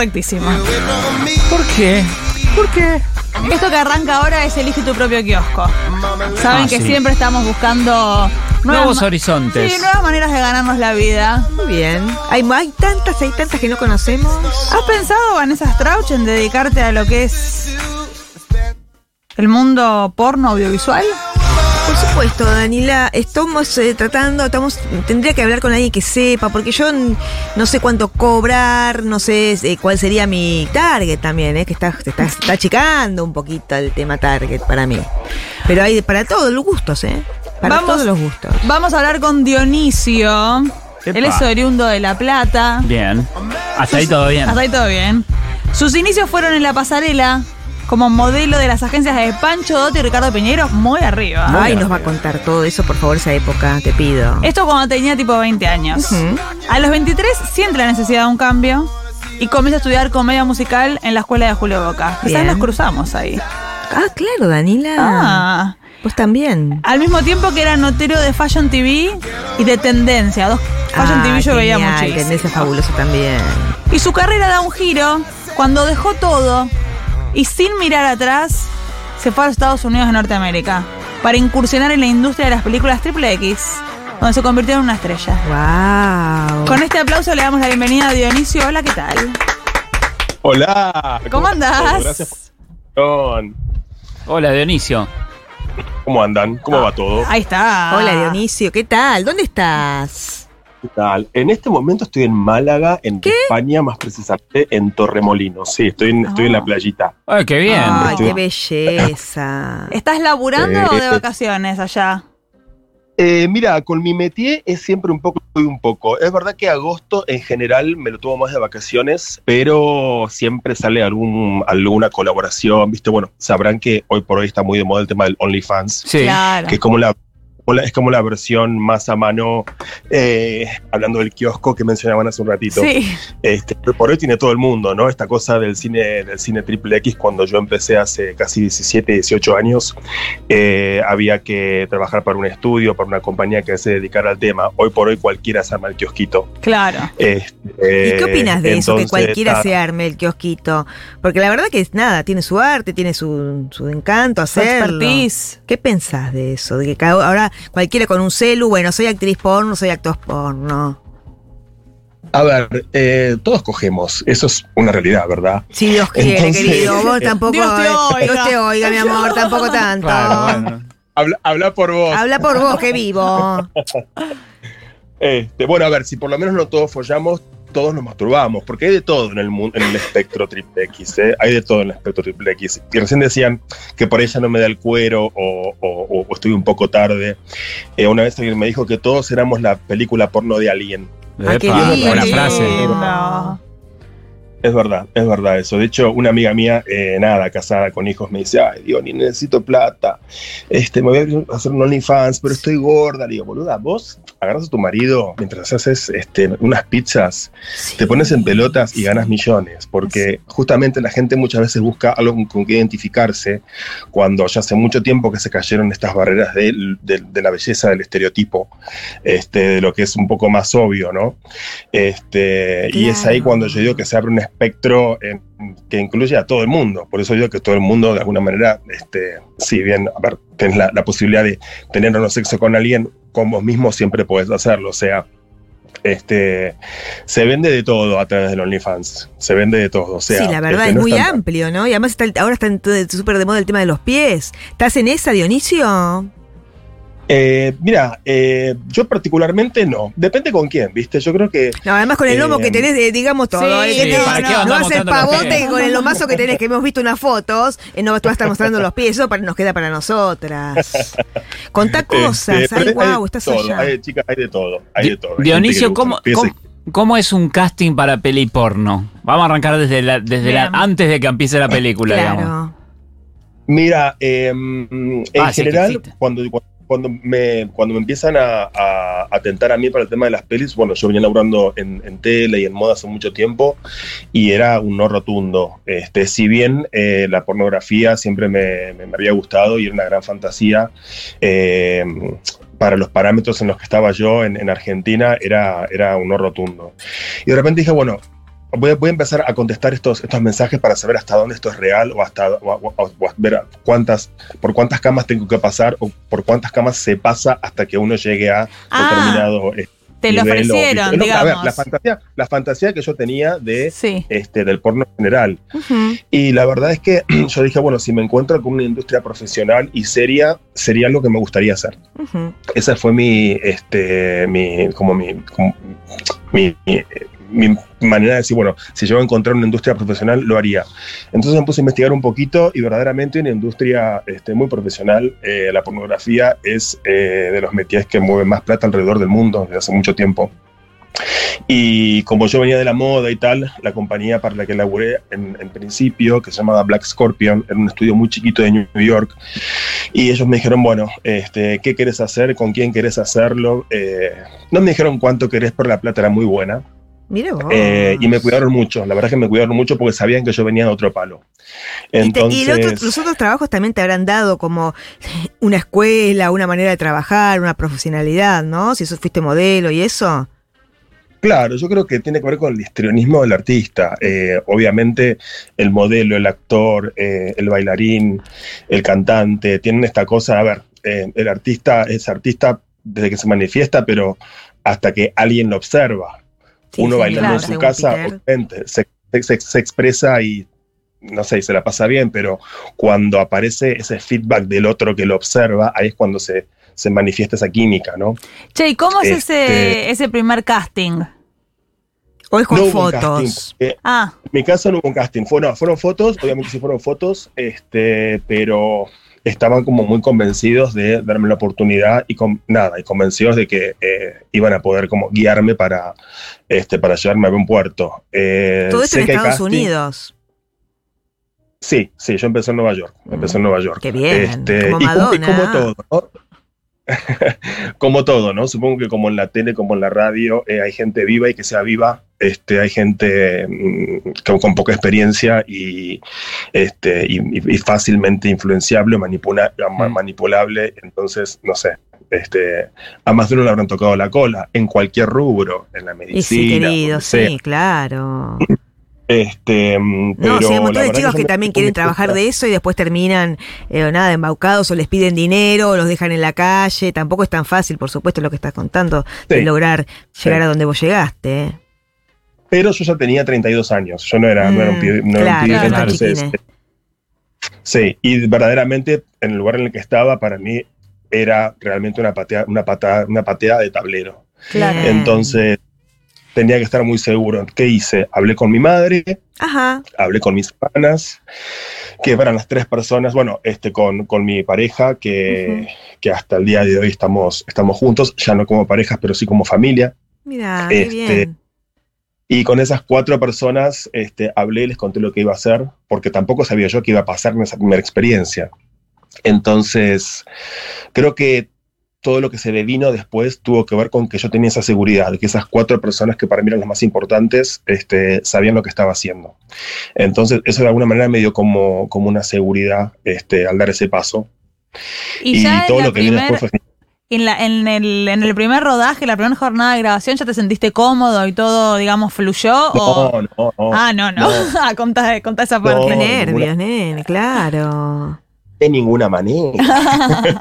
correctísimo. ¿Por qué? ¿Por qué? Esto que arranca ahora es Elige tu propio kiosco. Saben Ah, que sí. siempre estamos buscando Nuevos horizontes. Sí, nuevas maneras de ganarnos la vida. Muy bien. Hay, hay tantas, hay tantas que no conocemos. ¿Has pensado, Vanessa Strauch, en dedicarte a lo que es el mundo porno audiovisual? Supuesto, Danila, estamos eh, tratando, estamos, tendría que hablar con alguien que sepa, porque yo no sé cuánto cobrar, no sé eh, cuál sería mi target también, eh, que está, está, está achicando un poquito el tema target para mí. Pero hay para todos los gustos, ¿eh? Para Vamos- todos los gustos. Vamos a hablar con Dionisio. Epa. Él es oriundo de La Plata. Bien. Hasta ahí todo bien. Hasta ahí todo bien. Sus inicios fueron en la pasarela como modelo de las agencias de Pancho Dotti y Ricardo Piñero, muy arriba. Muy Ay, nos va a contar todo eso, por favor, esa época, te pido. Esto cuando tenía tipo 20 años. A los 23 siente la necesidad de un cambio y comienza a estudiar comedia musical en la escuela de Julio Boca. Quizás nos cruzamos ahí. Ah, claro, Danila. Ah. Pues también. Al mismo tiempo que era notero de Fashion TV y de Tendencia. Dos Fashion Ah, TV yo veía muchísimo. Tendencia fabuloso también. Y su carrera da un giro cuando dejó todo y sin mirar atrás se fue a los Estados Unidos de Norteamérica para incursionar en la industria de las películas Triple X, donde se convirtió en una estrella. Wow. Con este aplauso le damos la bienvenida a Dionisio. Hola, ¿qué tal? Hola. ¿Cómo andás? Gracias por. Hola, Dionisio. ¿Cómo andan? ¿Cómo va todo? Ahí está. Hola, Dionisio, ¿qué tal? ¿Dónde estás? ¿Qué tal? En este momento estoy en Málaga, en España, más precisamente en Torremolinos. Sí, estoy en, estoy en Ah. la playita. Ay, qué bien. Ay, Estoy- qué belleza. ¿Estás laburando Eh, o de eh. vacaciones allá? Eh, mira, con mi métier es siempre un poco y un poco. Es verdad que agosto en general me lo tomo más de vacaciones, pero siempre sale algún, alguna colaboración, ¿viste? Bueno, sabrán que hoy por hoy está muy de moda el tema del OnlyFans. Sí. Claro. que es la, como la- es como la versión más a mano, eh, hablando del kiosco que mencionaban hace un ratito. Sí. Este, por hoy tiene todo el mundo, ¿no? Esta cosa del cine, del cine triple X, cuando yo empecé hace casi 17, 18 años, eh, había que trabajar para un estudio, para una compañía que se dedicara al tema. Hoy por hoy cualquiera se arma el kiosquito. Claro. Este, ¿Y qué opinas de eso, que cualquiera se arme el kiosquito? Porque la verdad que es nada, tiene su arte, tiene su, su encanto hacerlo. expertise. ¿Qué pensás de eso? De que ahora cualquiera con un celu, bueno, soy actriz porno, soy actor porno. A ver, eh, todos cogemos, eso es una realidad, ¿verdad? Si Dios quiere, Entonces- querido, vos tampoco. Dios te eh, oiga. Dios te oiga, mi amor, tampoco tanto. Claro, bueno. Habla, habla por vos. Habla por vos, que vivo. Este, bueno, a ver, si por lo menos no todos follamos, todos nos masturbamos, porque hay de todo en el mundo, en el espectro triple X, ¿eh? hay de todo en el espectro triple X. Y recién decían que por ella no me da el cuero o, o- o estoy un poco tarde. Eh, una vez alguien me dijo que todos éramos la película porno de alguien. Ah, qué buena frase. Es verdad, es verdad eso. De hecho, una amiga mía, eh, nada, casada con hijos, me dice, ay, Dios, ni necesito plata. Este, me voy a hacer un OnlyFans, pero estoy gorda. Le digo, boluda, vos agarras a tu marido mientras haces este, unas pizzas, te pones en pelotas y ganas millones. Porque justamente la gente muchas veces busca algo con, con que identificarse cuando ya hace mucho tiempo que se cayeron estas barreras de, de- de la belleza del estereotipo, este, de lo que es un poco más obvio, ¿no? Este, Y es ahí cuando yo digo que se abre un espectro en- que incluye a todo el mundo. Por eso digo que todo el mundo, de alguna manera, este, si bien a ver, tenés la, la posibilidad de tener un sexo con alguien, con vos mismo siempre puedes hacerlo. O sea, este, se vende de todo a través del OnlyFans. Se vende de todo. O sea, sí, la verdad este, es no muy amplio, ¿no? Y además está ahora está súper de moda el tema de los pies. ¿Estás en esa, Dionisio? Eh, mira, eh, yo particularmente no. Depende con quién, ¿viste? Yo creo que No, además con el lomo Eh, que tenés, eh, digamos todo. sí, eh, que sí, te- ¿para qué no haces pavote con el lomazo que tenés, que hemos visto unas fotos, eh, no vas a estar mostrando los pies. Eso para- nos queda para nosotras. Contá cosas. este, Ay, hay de wow, estás todo, allá. Hay, chicas, hay de todo. Hay de todo. Hay Dionisio, ¿cómo, cómo, cómo es un casting para peli porno? Vamos a arrancar desde la, desde la, antes de que empiece la película, digamos. Claro. Mira, eh, en Ah, general, cuando, cuando, me, cuando me empiezan a, a, a tentar a mí para el tema de las pelis, bueno, yo venía laburando en, tele y en moda hace mucho tiempo y era un no rotundo. Este, si bien eh, la pornografía siempre me, me- me había gustado y era una gran fantasía, eh, para los parámetros en los que estaba yo en, en Argentina era, era un no rotundo. Y de repente dije, bueno, voy a, voy a empezar a contestar estos, estos mensajes para saber hasta dónde esto es real o hasta o- o- o- ver cuántas, por cuántas camas tengo que pasar o por cuántas camas se pasa hasta que uno llegue a Ah, determinado eh, Te lo nivel o- ofrecieron, No, A ver, digamos. la fantasía, la fantasía que yo tenía de Sí. este, del porno en general. Ujú. Y la verdad es que yo dije, bueno, si me encuentro con una industria profesional y seria, sería algo que me gustaría hacer. Ujú. Esa fue mi, este, mi, como mi, como mi, mi- mi manera de decir, bueno, si yo a encontrar una industria profesional, lo haría. Entonces me puse a investigar un poquito y verdaderamente una industria este, muy profesional. Eh, la pornografía es eh, de los métiers que mueven más plata alrededor del mundo desde hace mucho tiempo. Y como yo venía de la moda y tal, la compañía para la que laburé en, en principio, que se llamaba Black Scorpion, era un estudio muy chiquito de New York, y ellos me dijeron, bueno, este, ¿qué querés hacer? ¿Con quién querés hacerlo? Eh, no me dijeron cuánto querés, pero la plata era muy buena. Vos. Eh, y me cuidaron mucho, la verdad es que me cuidaron mucho porque sabían que yo venía de otro palo. Y, te- Entonces, y otro- los otros trabajos también te habrán dado como una escuela, una manera de trabajar, una profesionalidad, ¿no? Si eso fuiste modelo y eso. Claro, yo creo que tiene que ver con el histrionismo del artista. Eh, obviamente el modelo, el actor, eh, el bailarín, el cantante, tienen esta cosa, a ver, eh, el artista es artista desde que se manifiesta, pero hasta que alguien lo observa. Sí, Uno sí, bailando claro, en su casa, obviamente, se, se- se expresa y no sé, y se la pasa bien, pero cuando aparece ese feedback del otro que lo observa, ahí es cuando se, se manifiesta esa química, ¿no? Che, ¿y cómo es Este- ese, ese primer casting? O es con No hubo un fotos. Ah, En mi caso no hubo un casting, fueron, fueron fotos, obviamente sí fueron fotos, este, pero estaban como muy convencidos de darme la oportunidad y con nada, y convencidos de que eh, iban a poder como guiarme para, este, para llevarme a buen puerto. Eh, Todo esto en Estados casting- Unidos. Sí, sí, yo empecé en Nueva York, empecé en Nueva York. Qué bien, Este, como y, como, y Madonna. como todo, ¿no? como todo, ¿no? Supongo que como en la tele, como en la radio, eh, hay gente viva y que sea viva, este, hay gente mm, con, con poca experiencia y, este, y, y- fácilmente influenciable, manipula- Mm. manipulable, entonces, no sé. Este, a más de uno le habrán tocado la cola, en cualquier rubro, en la medicina. Y sí, querido, sí, claro. Este, mm, No, pero sí, hay un montón de chicos que también quieren trabajar de eso y después terminan, eh, nada, embaucados o les piden dinero o los dejan en la calle. Tampoco es tan fácil, por supuesto, lo que estás contando, de Sí. lograr llegar a donde vos llegaste. ¿eh? Pero yo ya tenía 32 años, yo no era, no era un Mm, pibe, no era un claro, pibe, claro, entonces, sí, y verdaderamente en el lugar en el que estaba para mí era realmente una patea, una patada, una pateada de tablero. claro. Entonces tenía que estar muy seguro. ¿Qué hice? Hablé con mi madre, Ajá. hablé con mis hermanas, que eran las tres personas, bueno, este, con, con mi pareja, que, que hasta el día de hoy estamos, estamos juntos, ya no como parejas, pero sí como familia. Mira, qué Este, bien. Y con esas cuatro personas este, hablé, les conté lo que iba a hacer, porque tampoco sabía yo que iba a pasar en esa primera experiencia. Entonces, creo que todo lo que se le vino después tuvo que ver con que yo tenía esa seguridad, de que esas cuatro personas que para mí eran las más importantes este, sabían lo que estaba haciendo. Entonces, eso de alguna manera me dio como, como una seguridad este, al dar ese paso. y, Y, ya todo lo que primer- después fue en, la- en el, en el primer rodaje, la primera jornada de grabación, ¿ya te sentiste cómodo y todo, digamos, fluyó? o... No, no, no. Ah, no, no. no. Ah, contá, contá esa No, parte. Ninguna- nervios, nene, claro. de ninguna manera.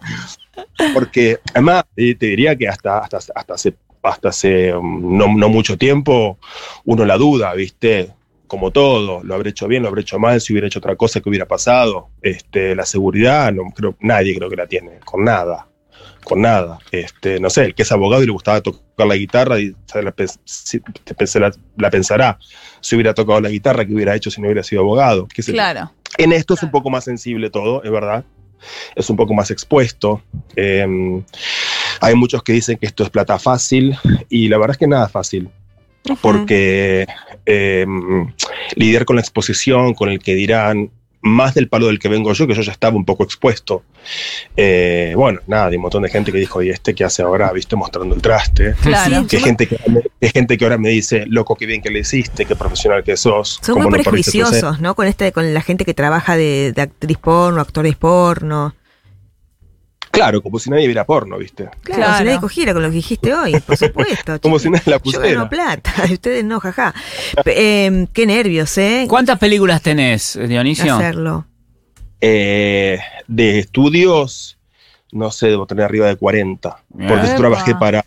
Porque además eh, te diría que hasta, hasta, hasta hace, hasta hace um, no, no mucho tiempo uno la duda, ¿viste? Como todo, lo habré hecho bien, lo habré hecho mal, si hubiera hecho otra cosa que hubiera pasado. Este, la seguridad, no creo, nadie creo que la tiene, con nada. Con nada. Este, no sé, el que es abogado y le gustaba tocar la guitarra y la, la- la pensará si hubiera tocado la guitarra, que hubiera hecho si no hubiera sido abogado. qué. Claro. En esto es un poco más sensible todo, es verdad. Es un poco más expuesto. Eh, hay muchos que dicen que esto es plata fácil y la verdad es que nada fácil, porque eh, lidiar con la exposición, con el que dirán, más del palo del que vengo yo, que yo ya estaba un poco expuesto. Eh, bueno, nada, hay un montón de gente que dijo, ¿y este qué hace ahora? ¿Viste? Mostrando el traste. Claro. Sí, Que gente que, que gente que ahora me dice, loco, qué bien que le hiciste, qué profesional que sos. son muy no perdiste tu esencia". prejuiciosos, ¿no? Con este, con la gente que trabaja de, de actriz porno, actores porno. Claro, como si nadie viera porno, ¿viste? Claro, Claro. si nadie cogiera con lo que dijiste hoy, por supuesto. Como si nadie la Yo pusiera. gano plata, ustedes no, jaja. Em, qué nervios, ¿eh? ¿Cuántas películas tenés, Dionisio? Hacerlo. Eh, de estudios, no sé, debo tener arriba de 40. Porque yo trabajé para,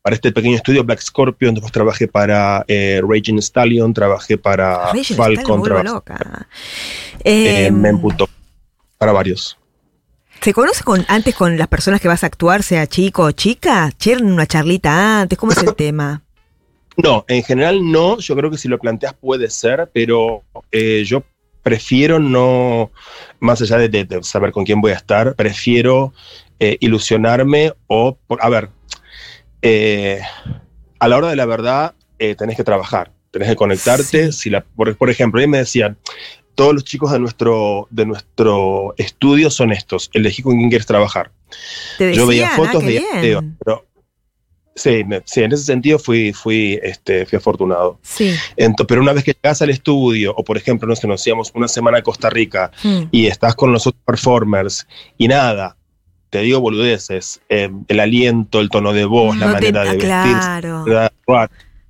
para este pequeño estudio Black Scorpion, después trabajé para eh, Raging Stallion, trabajé para Reyes, Falcon, me vuelvo trabajé loca. eh, Em, Memputo, para varios. ¿Se conoce con, antes con las personas que vas a actuar, sea chico o chica? ¿Chen una charlita antes? ¿Cómo es el tema? No, en general no, yo creo que si lo planteas puede ser, pero eh, yo prefiero no, más allá de, de- de saber con quién voy a estar, prefiero eh, ilusionarme o, a ver, eh, a la hora de la verdad eh, tenés que trabajar, tenés que conectarte. Sí. Si la, por, por ejemplo, a mí me decían, todos los chicos de nuestro, de nuestro estudio son estos, elegí con quién quieres trabajar. Te decían, Yo veía ah, fotos, qué veía videos, pero sí, me- sí, en ese sentido fui, fui, este, fui afortunado. Sí. Ento- pero una vez que llegas al estudio, o por ejemplo, nos íbamos una semana a Costa Rica Mm. y estás con los otros performers y nada, te digo boludeces, eh, el aliento, el tono de voz, la te- manera de ah, vestir, claro.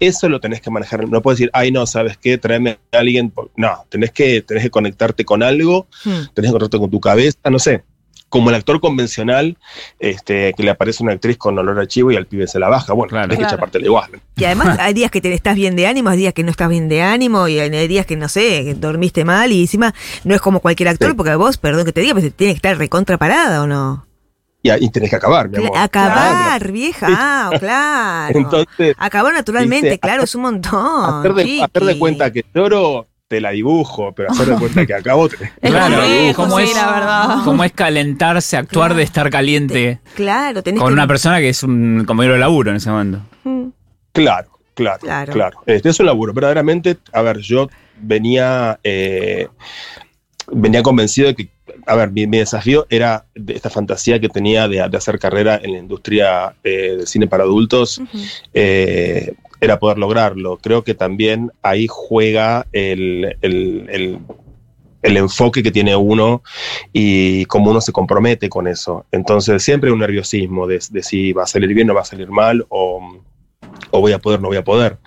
Eso lo tenés que manejar. No puedes decir, ay, no, ¿sabes qué? Tráeme a alguien. No, tenés que, tenés que conectarte con algo, Mm. tenés que conectarte con tu cabeza, no sé. Como el actor convencional, este, que le aparece una actriz con olor a chivo y al pibe se la baja. Bueno, Claro. tenés que Claro. chapártela igual. Y además hay días que te estás bien de ánimo, hay días que no estás bien de ánimo, y hay días que no sé, que dormiste mal, y encima no es como cualquier actor, Sí. porque vos, perdón que te diga, pero tiene que estar recontra parada o no. Y ahí tenés que acabar, mi amor. Acabar, vieja, ah, claro. Entonces, Acabar naturalmente, claro, es un montón. hacer de, hacer de cuenta que lloro, te la dibujo, pero hacer de cuenta que acabo, te- Claro, ¿cómo sí, es? la verdad. ¿Cómo es calentarse, actuar Claro. de estar caliente Claro, tenés con que. una persona que es un compañero de laburo en ese momento? Mm, Claro, claro, Claro. claro. Este es un laburo. Verdaderamente, a ver, yo venía, eh, venía convencido de que, a ver, mi, mi desafío era de esta fantasía que tenía de, de hacer carrera en la industria eh, del cine para adultos, eh, era poder lograrlo. Creo que también ahí juega el, el- el- el enfoque que tiene uno y cómo uno se compromete con eso. Entonces siempre hay un nerviosismo de, de si va a salir bien o va a salir mal o, o voy a poder no voy a poder.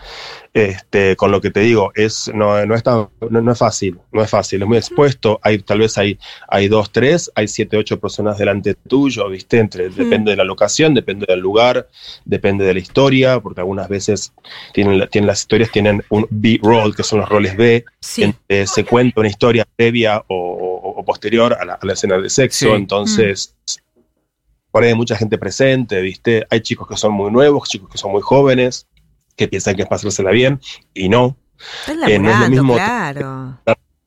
Este, con lo que te digo, es, no, no, es tan- no, no es fácil, no es fácil, es muy expuesto, hay, tal vez hay, hay dos, tres, hay siete, ocho personas delante tuyo, ¿viste? Entre, Depende de la locación, depende del lugar, depende de la historia, porque algunas veces tienen, la- tienen las historias tienen un B-roll, que son los roles B, Sí. en- eh, se cuenta una historia previa o, o- o posterior a la, a la escena de sexo, Sí. entonces por ahí hay mucha gente presente, ¿viste? Hay chicos que son muy nuevos, chicos que son muy jóvenes, que piensan que es pasársela bien y no. Eh, no es lo mismo- claro.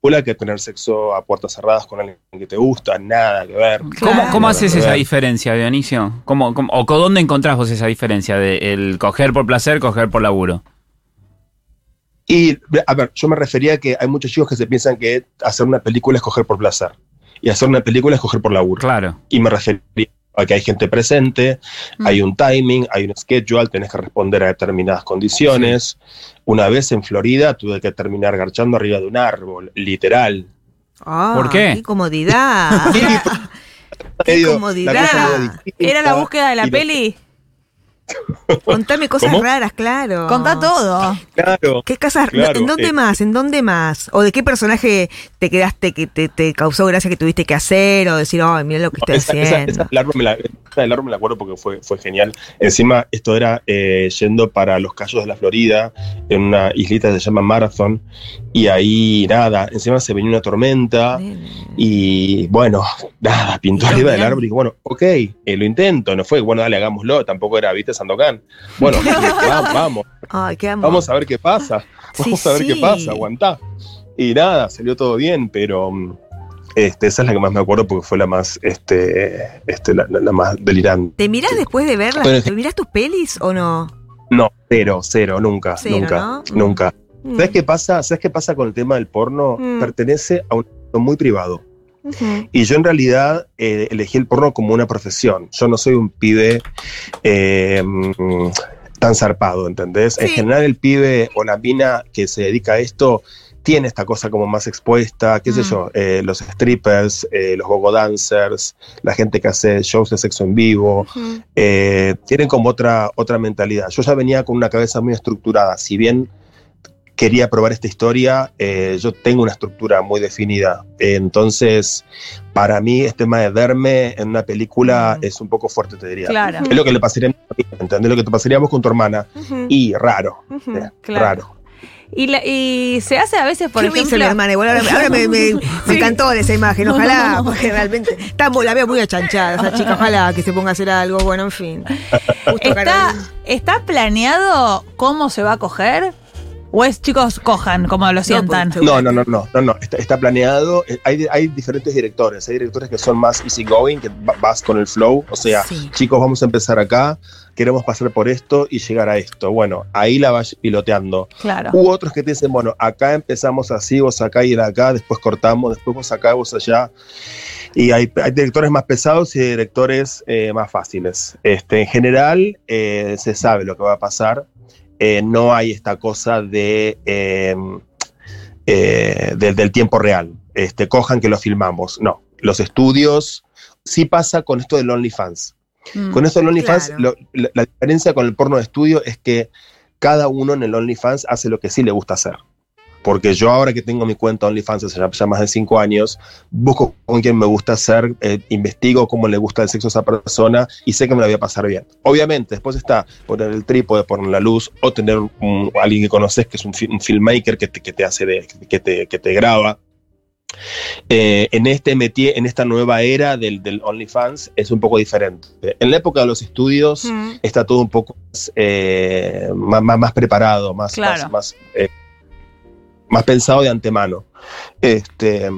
Hola que tener sexo a puertas cerradas con alguien que te gusta, nada que ver. ¿Cómo, Claro. cómo Nada haces esa diferencia, Dionisio? ¿Cómo, cómo- ¿O con dónde encontrás vos esa diferencia de el coger por placer, coger por laburo? Y, a ver, yo me refería a que hay muchos chicos que se piensan que hacer una película es coger por placer. Y hacer una película es coger por laburo. Claro. Y me refería a que hay gente presente, Mm. hay un timing, hay un schedule, tenés que responder a determinadas condiciones. Una vez en Florida tuve que terminar garchando arriba de un árbol, literal. Ah, ¿Por qué? ¡Qué comodidad! ¡Qué comodidad! la ¿Era la búsqueda de la peli? Contame cosas ¿Cómo? raras, claro. Contá todo. Claro. ¿Qué casas? Claro, ¿En dónde eh. más? ¿En dónde más? ¿O de qué personaje te quedaste que te, te causó gracia que tuviste que hacer? O decir, ay, mira lo que estoy Esa, haciendo. esa del árbol me la, esa del árbol me la acuerdo porque fue, fue genial. Encima, esto era eh, yendo para los Cayos de la Florida, en una islita que se llama Marathon, y ahí nada, encima se venía una tormenta, y bueno, nada, pintó arriba del árbol y dije, bueno, ok, eh, lo intento, no fue, bueno, dale, hagámoslo, tampoco era, viste, Sandokan. Bueno, va- vamos, Ay, qué amor. vamos a ver qué pasa, Sí, vamos a ver qué pasa, aguantá. Y nada, salió todo bien, pero mm, este, esa es la que más me acuerdo porque fue la más, este, este, la, la- la más delirante. ¿Te mirás después de verlas? Pero- ¿Te mirás tus pelis o no? No, cero, cero, nunca, Cero, nunca, ¿no? nunca. Mm. ¿Sabes qué pasa? ¿Sabes qué pasa con el tema del porno? Mm. Pertenece a un muy privado. Y yo en realidad eh, elegí el porno como una profesión. Yo no soy un pibe eh, mm, tan zarpado, ¿entendés? En general el pibe o la mina que se dedica a esto tiene esta cosa como más expuesta, qué sé Mm. yo, eh, los strippers, eh, los gogo dancers, la gente que hace shows de sexo en vivo, eh, tienen como otra, otra mentalidad. Yo ya venía con una cabeza muy estructurada, si bien quería probar esta historia, eh, yo tengo una estructura muy definida. Entonces, para mí, este tema de verme en una película es un poco fuerte, te diría. Claro. Es lo que le pasaría a mí, ¿entendés? Lo que te pasaría a vos con tu hermana. Y raro, eh, Claro. raro. Y, la- y se hace a veces, por ¿Qué me hizo ejemplo. mi hermana? Igual ahora, ahora me, me- me Sí. encantó esa imagen, ojalá, No. porque realmente está muy- la veo muy achanchada esa chica, ojalá que se ponga a hacer algo, bueno, en fin. Justo ¿Está, Carolina. ¿Está planeado cómo se va a coger? ¿O es chicos cojan, como lo sientan? porque- No, no, no, no, no, no. Está, está planeado. Eh, Hay, hay diferentes directores. Hay directores que son más easygoing, que va- vas con el flow. O sea, Sí. chicos, vamos a empezar acá, queremos pasar por esto y llegar a esto. Bueno, ahí la vas piloteando. Claro. Hubo otros que te dicen, bueno, acá empezamos así, vos acá y de acá, después cortamos, después vos acá, vos allá. Y hay, hay directores más pesados y directores eh, más fáciles. Este, en general, eh, se sabe lo que va a pasar. Eh, no hay esta cosa de, eh, eh, del- del tiempo real. Este, cojan que lo filmamos. No. Los estudios, sí pasa con esto del OnlyFans. Mm. Con esto del OnlyFans, Claro. la, la diferencia con el porno de estudio es que cada uno en el OnlyFans hace lo que sí le gusta hacer. Porque yo ahora que tengo mi cuenta OnlyFans hace ya, ya más de cinco años, busco con quién me gusta hacer, eh, investigo cómo le gusta el sexo a esa persona y sé que me la voy a pasar bien. Obviamente, después está poner el trípode, poner la luz o tener un- alguien que conoces que es un, un filmmaker que te, que te hace de, que te, que te graba. Eh, en este metí, en esta nueva era del, del OnlyFans es un poco diferente. En la época de los estudios Mm. está todo un poco más, eh, más, más- más preparado, más, Claro. más, más, eh, más pensado de antemano. Este,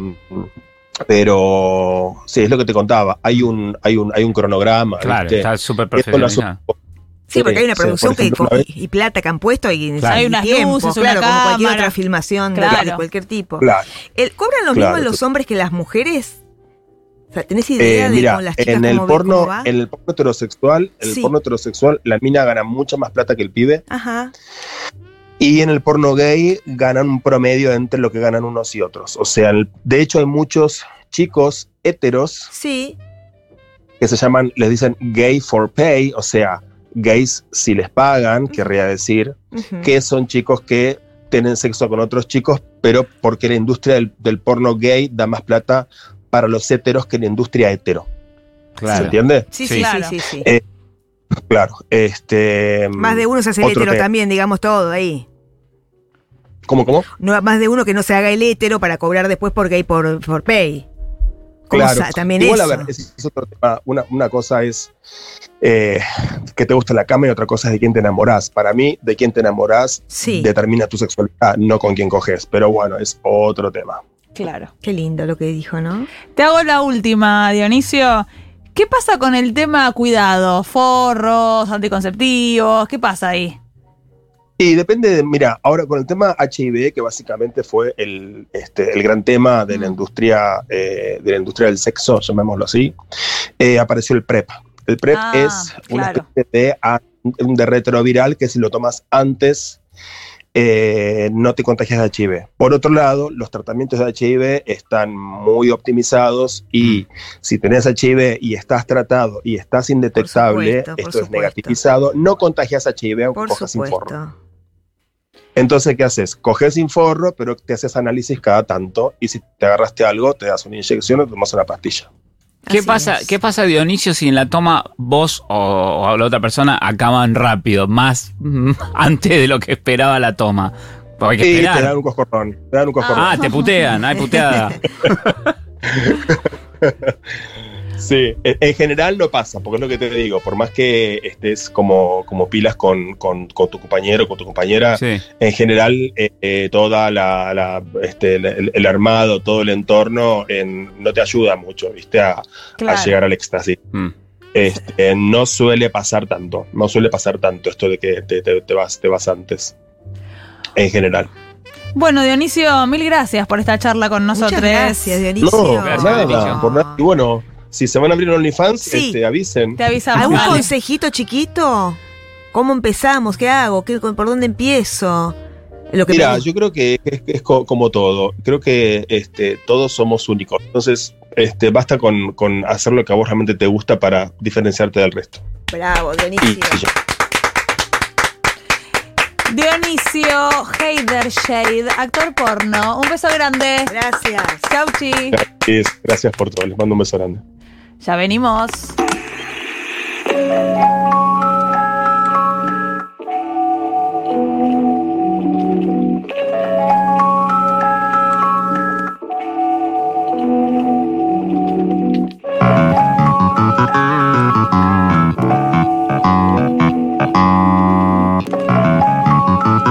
pero sí, es lo que te contaba. Hay un, hay un, hay un cronograma. Claro, ¿viste? está súper profesionalizado. Sí, porque hay una Sí, producción por ejemplo, que, una y, plata que han puesto y, Claro. Hay unas tiempo, luces, una claro, como cualquier otra filmación de- Claro. de, cualquier tipo. Claro. El- ¿Cobran lo Claro. mismo los hombres que las mujeres? O sea, ¿Tenés idea Eh, de mira, con las chicas en el cómo, porno, cómo va? en el porno heterosexual, en el Sí. porno heterosexual, la mina gana mucha más plata que el pibe. Ajá. Y en el porno gay ganan un promedio entre lo que ganan unos y otros. O sea, el- de hecho hay muchos chicos heteros Sí. que se llaman, les dicen gay for pay, o sea, gays si les pagan, querría decir, que son chicos que tienen sexo con otros chicos, pero porque la industria del, del porno gay da más plata para los heteros que la industria hetero. ¿Se Claro. entiende? Sí, Sí. sí, Claro. sí. Eh, Claro. Este, más de uno se hace tema. también, digamos todo ahí. ¿Cómo, cómo? No, más de uno que no se haga el hétero para cobrar después por gay por, por pay. Claro. también Igual, eso. a ver, ese es otro tema. Una, una cosa es eh, que te gusta la cama y otra cosa es de quién te enamorás. Para mí, de quién te enamorás Sí. determina tu sexualidad, no con quién coges. Pero bueno, es otro tema. Claro. Qué lindo lo que dijo, ¿no? Te hago la última, Dionisio. ¿Qué pasa con el tema cuidado? Forros, anticonceptivos, ¿qué pasa ahí? Y depende de, mira, ahora con el tema HIV, que básicamente fue el, este, el gran tema de la Mm. industria, eh, de la industria del sexo, llamémoslo así, eh, apareció el PrEP. El PrEP Ah, es una claro. especie de, de retroviral que si lo tomas antes eh, no te contagias de HIV. Por otro lado, los tratamientos de HIV están muy optimizados y si tenés HIV y estás tratado y estás indetectable, supuesto, esto es supuesto. negativizado, no contagias HIV aunque Por cojas sin forro. Entonces, ¿qué haces? Coges sin forro, pero te haces análisis cada tanto y si te agarraste algo, te das una inyección o te tomas una pastilla. ¿Qué Así pasa, es. ¿Qué pasa, Dionisio, si en la toma vos o, o la otra persona acaban rápido, más mm, antes de lo que esperaba la toma? Porque hay que Y te dan un coscorrón. Te dan un coscorrón. Ah, te putean, hay puteada. Sí, en, en general no pasa, porque es lo que te digo, por más que estés como, como pilas con, con- con tu compañero, con tu compañera, Sí. en general eh, eh, toda la, la- este, el, el armado, todo el entorno en- no te ayuda mucho, ¿viste? A, llegar al éxtasis. Mm. Este, no suele pasar tanto, no suele pasar tanto esto de que te, te- te vas, te vas antes, en general. Bueno, Dionisio, mil gracias por esta charla con nosotros. Muchas gracias, Dionisio. No, Gracias, por nada, Dionisio. por nada. Y bueno, si se van a abrir OnlyFans, Sí. este, avisen. Te avisamos. ¿Algún consejito chiquito? ¿Cómo empezamos? ¿Qué hago? ¿Qué, ¿Por dónde empiezo? Lo que Mira, yo creo que es, es co- como todo. Creo que este, todos somos únicos. Entonces, este, basta con, con hacer lo que a vos realmente te gusta para diferenciarte del resto. Bravo, Dionisio. y. Dionisio Heidershade, actor porno. Un beso grande. Gracias. Chau, chi. Gracias por todo. Les mando un beso grande. Ya venimos.